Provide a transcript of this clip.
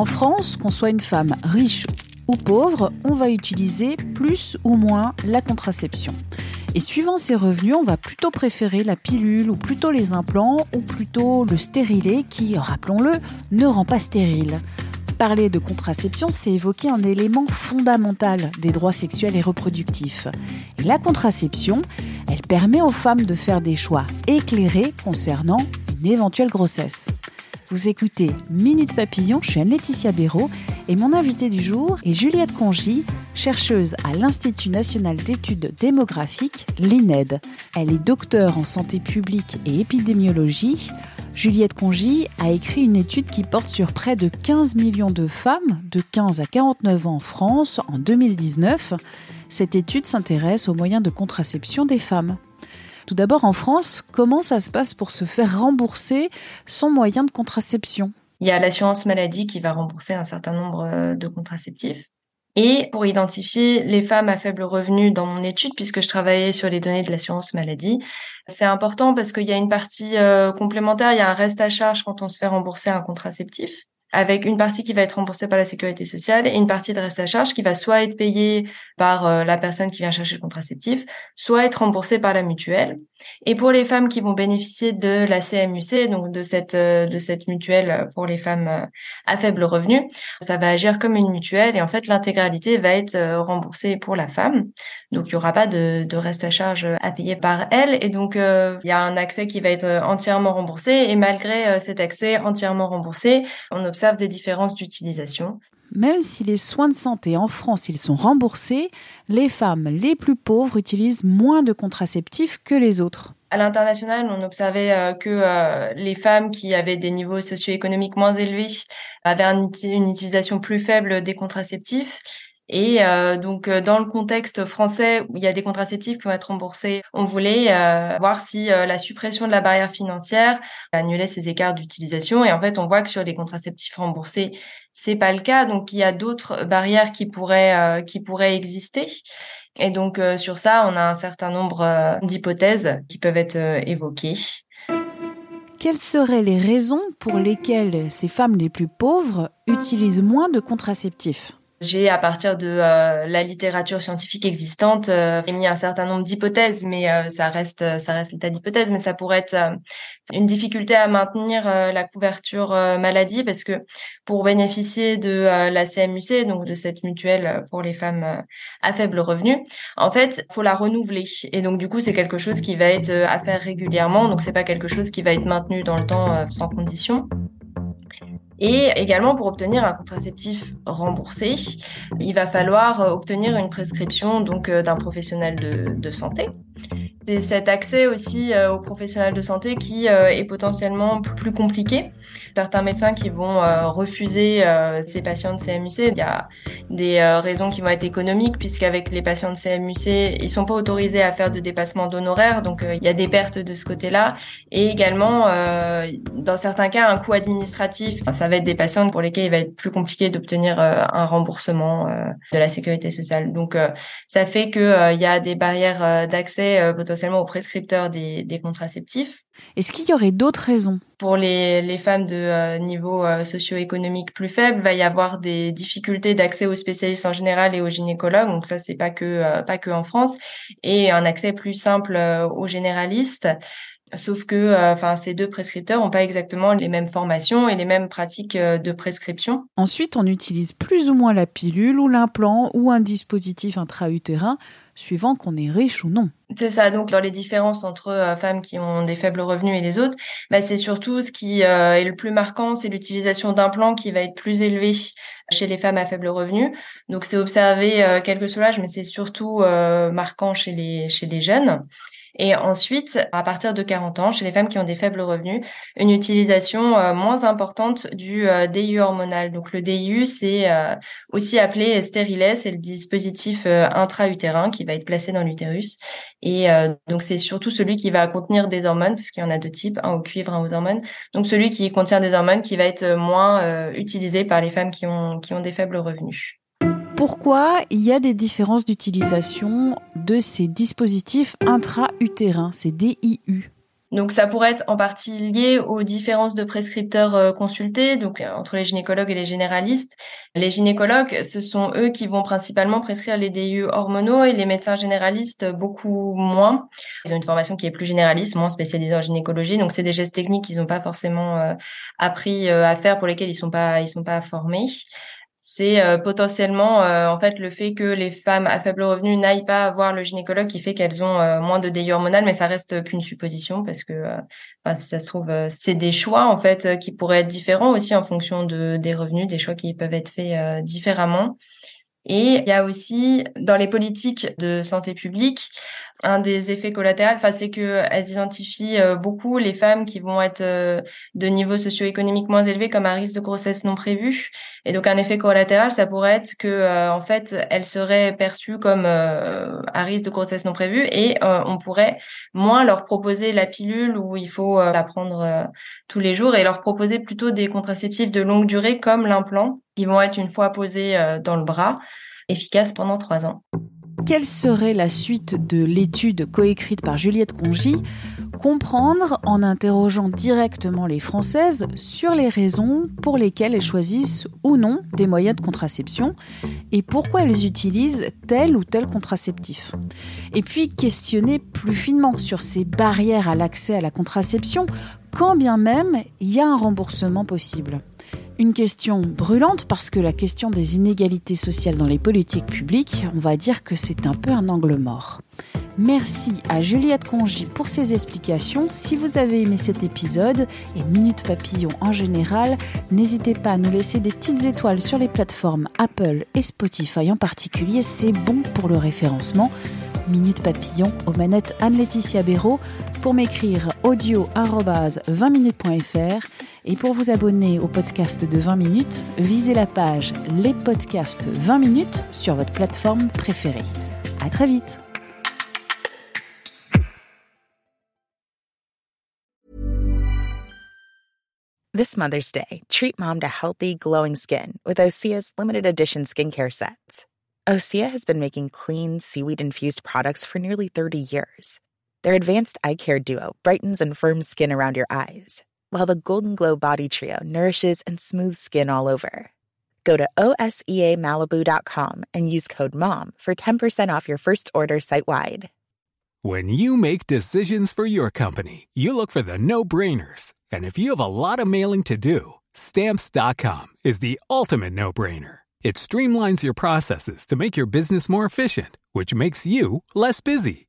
En France, qu'on soit une femme riche ou pauvre, on va utiliser plus ou moins la contraception. Et suivant ses revenus, on va plutôt préférer la pilule ou plutôt les implants ou plutôt le stérilet qui, rappelons-le, ne rend pas stérile. Parler de contraception, c'est évoquer un élément fondamental des droits sexuels et reproductifs. La contraception, elle permet aux femmes de faire des choix éclairés concernant une éventuelle grossesse. Vous écoutez Minute Papillon, je suis Anne-Laetitia Béraud et mon invité du jour est Juliette Congy, chercheuse à l'Institut national d'études démographiques, l'INED. Elle est docteure en santé publique et épidémiologie. Juliette Congy a écrit une étude qui porte sur près de 15 millions de femmes de 15 à 49 ans en France en 2019. Cette étude s'intéresse aux moyens de contraception des femmes. Tout d'abord, en France, comment ça se passe pour se faire rembourser son moyen de contraception? Il y a l'assurance maladie qui va rembourser un certain nombre euh, de contraceptifs. Et pour identifier les femmes à faible revenu dans mon étude, puisque je travaillais sur les données de l'assurance maladie, c'est important parce qu'il y a une partie euh, complémentaire, il y a un reste à charge quand on se fait rembourser un contraceptif avec une partie qui va être remboursée par la sécurité sociale et une partie de reste à charge qui va soit être payée par euh, la personne qui vient chercher le contraceptif, soit être remboursée par la mutuelle. Et pour les femmes qui vont bénéficier de la CMUC, donc de cette euh, de cette mutuelle pour les femmes euh, à faible revenu, ça va agir comme une mutuelle et en fait l'intégralité va être remboursée pour la femme. Donc il y aura pas de, de reste à charge à payer par elle et donc il y a un accès qui va être entièrement remboursé et malgré cet accès entièrement remboursé, on observe des différences d'utilisation. Même si les soins de santé en France, ils sont remboursés, les femmes les plus pauvres utilisent moins de contraceptifs que les autres. À l'international, on observait euh, que euh, les femmes qui avaient des niveaux socio-économiques moins élevés avaient une utilisation plus faible des contraceptifs et euh, donc dans le contexte français où il y a des contraceptifs qui vont être remboursés, on voulait voir si la suppression de la barrière financière annulait ces écarts d'utilisation. Et en fait, on voit que sur les contraceptifs remboursés, c'est pas le cas. Donc il y a d'autres barrières qui pourraient qui pourraient exister. Et donc sur ça, on a un certain nombre d'hypothèses qui peuvent être évoquées. Quelles seraient les raisons pour lesquelles ces femmes les plus pauvres utilisent moins de contraceptifs? J'ai, à partir de euh, la littérature scientifique existante, euh, émis un certain nombre d'hypothèses, mais euh, ça reste, ça reste l'état d'hypothèse. Mais ça pourrait être euh, une difficulté à maintenir la couverture maladie, parce que pour bénéficier de la CMUC, donc de cette mutuelle pour les femmes à faible revenu, en fait, faut la renouveler. Et donc du coup, c'est quelque chose qui va être à faire régulièrement. Donc c'est pas quelque chose qui va être maintenu dans le temps sans condition. Et également, pour obtenir un contraceptif remboursé, il va falloir euh, obtenir une prescription donc euh, d'un professionnel de, de santé. C'est cet accès aussi euh, aux professionnels de santé qui est potentiellement plus compliqué. Certains médecins qui vont refuser ces patients de CMUC, il y a des raisons qui vont être économiques puisqu'avec les patients de CMUC, ils sont pas autorisés à faire de dépassement d'honoraires, donc il y a des pertes de ce côté-là. Et également, dans certains cas, un coût administratif. ça va être des patients pour lesquels il va être plus compliqué d'obtenir euh, un remboursement euh, de la sécurité sociale. Donc, euh, ça fait que il y a des barrières d'accès potentiellement aux prescripteurs des, des contraceptifs. Est-ce qu'il y aurait d'autres raisons? Pour les, les femmes de niveau socio-économique plus faible, va y avoir des difficultés d'accès aux spécialistes en général et aux gynécologues. Donc ça, c'est pas que pas que en France, et un accès plus simple aux généralistes. Sauf que, euh, enfin, ces deux prescripteurs n'ont pas exactement les mêmes formations et les mêmes pratiques euh, de prescription. Ensuite, on utilise plus ou moins la pilule ou l'implant ou un dispositif intra-utérin, suivant qu'on est riche ou non. C'est ça. Donc, dans les différences entre euh, femmes qui ont des faibles revenus et les autres, bah, c'est surtout ce qui est le plus marquant, c'est l'utilisation d'implants qui va être plus élevée chez les femmes à faible revenu. Donc, c'est observé quelques soulages, mais c'est surtout marquant chez les chez les jeunes. Et ensuite, à partir de 40 ans, chez les femmes qui ont des faibles revenus, une utilisation euh, moins importante du euh, DIU hormonal. Donc le DIU, c'est euh, aussi appelé stérilet, c'est le dispositif intra-utérin qui va être placé dans l'utérus. Et donc c'est surtout celui qui va contenir des hormones, parce qu'il y en a deux types, un au cuivre, un aux hormones. Donc celui qui contient des hormones qui va être moins utilisé par les femmes qui ont, qui ont des faibles revenus pourquoi il y a des différences d'utilisation de ces dispositifs intra-utérins, ces DIU donc ça pourrait être en partie lié aux différences de prescripteurs euh, consultés, donc euh, entre les gynécologues et les généralistes. Les gynécologues, ce sont eux qui vont principalement prescrire les DIU hormonaux et les médecins généralistes beaucoup moins. Ils ont une formation qui est plus généraliste, moins spécialisée en gynécologie, donc c'est des gestes techniques qu'ils n'ont pas forcément euh, appris à faire pour lesquels ils sont pas ils sont pas formés c'est euh, potentiellement euh, en fait le fait que les femmes à faible revenu n'aillent pas voir le gynécologue qui fait qu'elles ont euh, moins de hormonal, mais ça reste qu'une supposition parce que ça se trouve c'est des choix en fait qui pourraient être différents aussi en fonction de des revenus, des choix qui peuvent être faits différemment. Et il y a aussi dans les politiques de santé publique un des effets collatéraux, enfin, c'est que elles identifient euh, beaucoup les femmes qui vont être euh, de niveau socio-économique moins élevé comme à risque de grossesse non prévue. Et donc, un effet collatéral, ça pourrait être que, euh, en fait, elles seraient perçues comme à risque de grossesse non prévue et on pourrait moins leur proposer la pilule où il faut la prendre tous les jours et leur proposer plutôt des contraceptifs de longue durée comme l'implant vont être une fois posés dans le bras, efficaces pendant trois ans. Quelle serait la suite de l'étude coécrite par Juliette Congy? Comprendre en interrogeant directement les Françaises sur les raisons pour lesquelles elles choisissent ou non des moyens de contraception et pourquoi elles utilisent tel ou tel contraceptif. Et puis questionner plus finement sur ces barrières à l'accès à la contraception quand bien même il y a un remboursement possible. Une question brûlante parce que la question des inégalités sociales dans les politiques publiques, on va dire que c'est un peu un angle mort. Merci à Juliette Congy pour ses explications. Si vous avez aimé cet épisode et Minute Papillon en général, n'hésitez pas à nous laisser des petites étoiles sur les plateformes Apple et Spotify en particulier. C'est bon pour le référencement. Minute Papillon aux manettes Anne-Laetitia Béraud pour m'écrire audio 20minutes.fr et pour vous abonner au podcast de 20 minutes, visez la page Les podcasts 20 minutes sur votre plateforme préférée. À très vite. This Mother's Day, treat mom to healthy, glowing skin with Osea's limited edition skincare sets. Osea has been making clean, seaweed infused products for nearly 30 years. Their advanced eye care duo brightens and firms skin around your eyes while the Golden Glow Body Trio nourishes and smooths skin all over. Go to OSEAMalibu.com and use code MOM for 10% off your first order site wide. When you make decisions for your company, you look for the no brainers. And if you have a lot of mailing to do, Stamps.com is the ultimate no brainer. It streamlines your processes to make your business more efficient, which makes you less busy.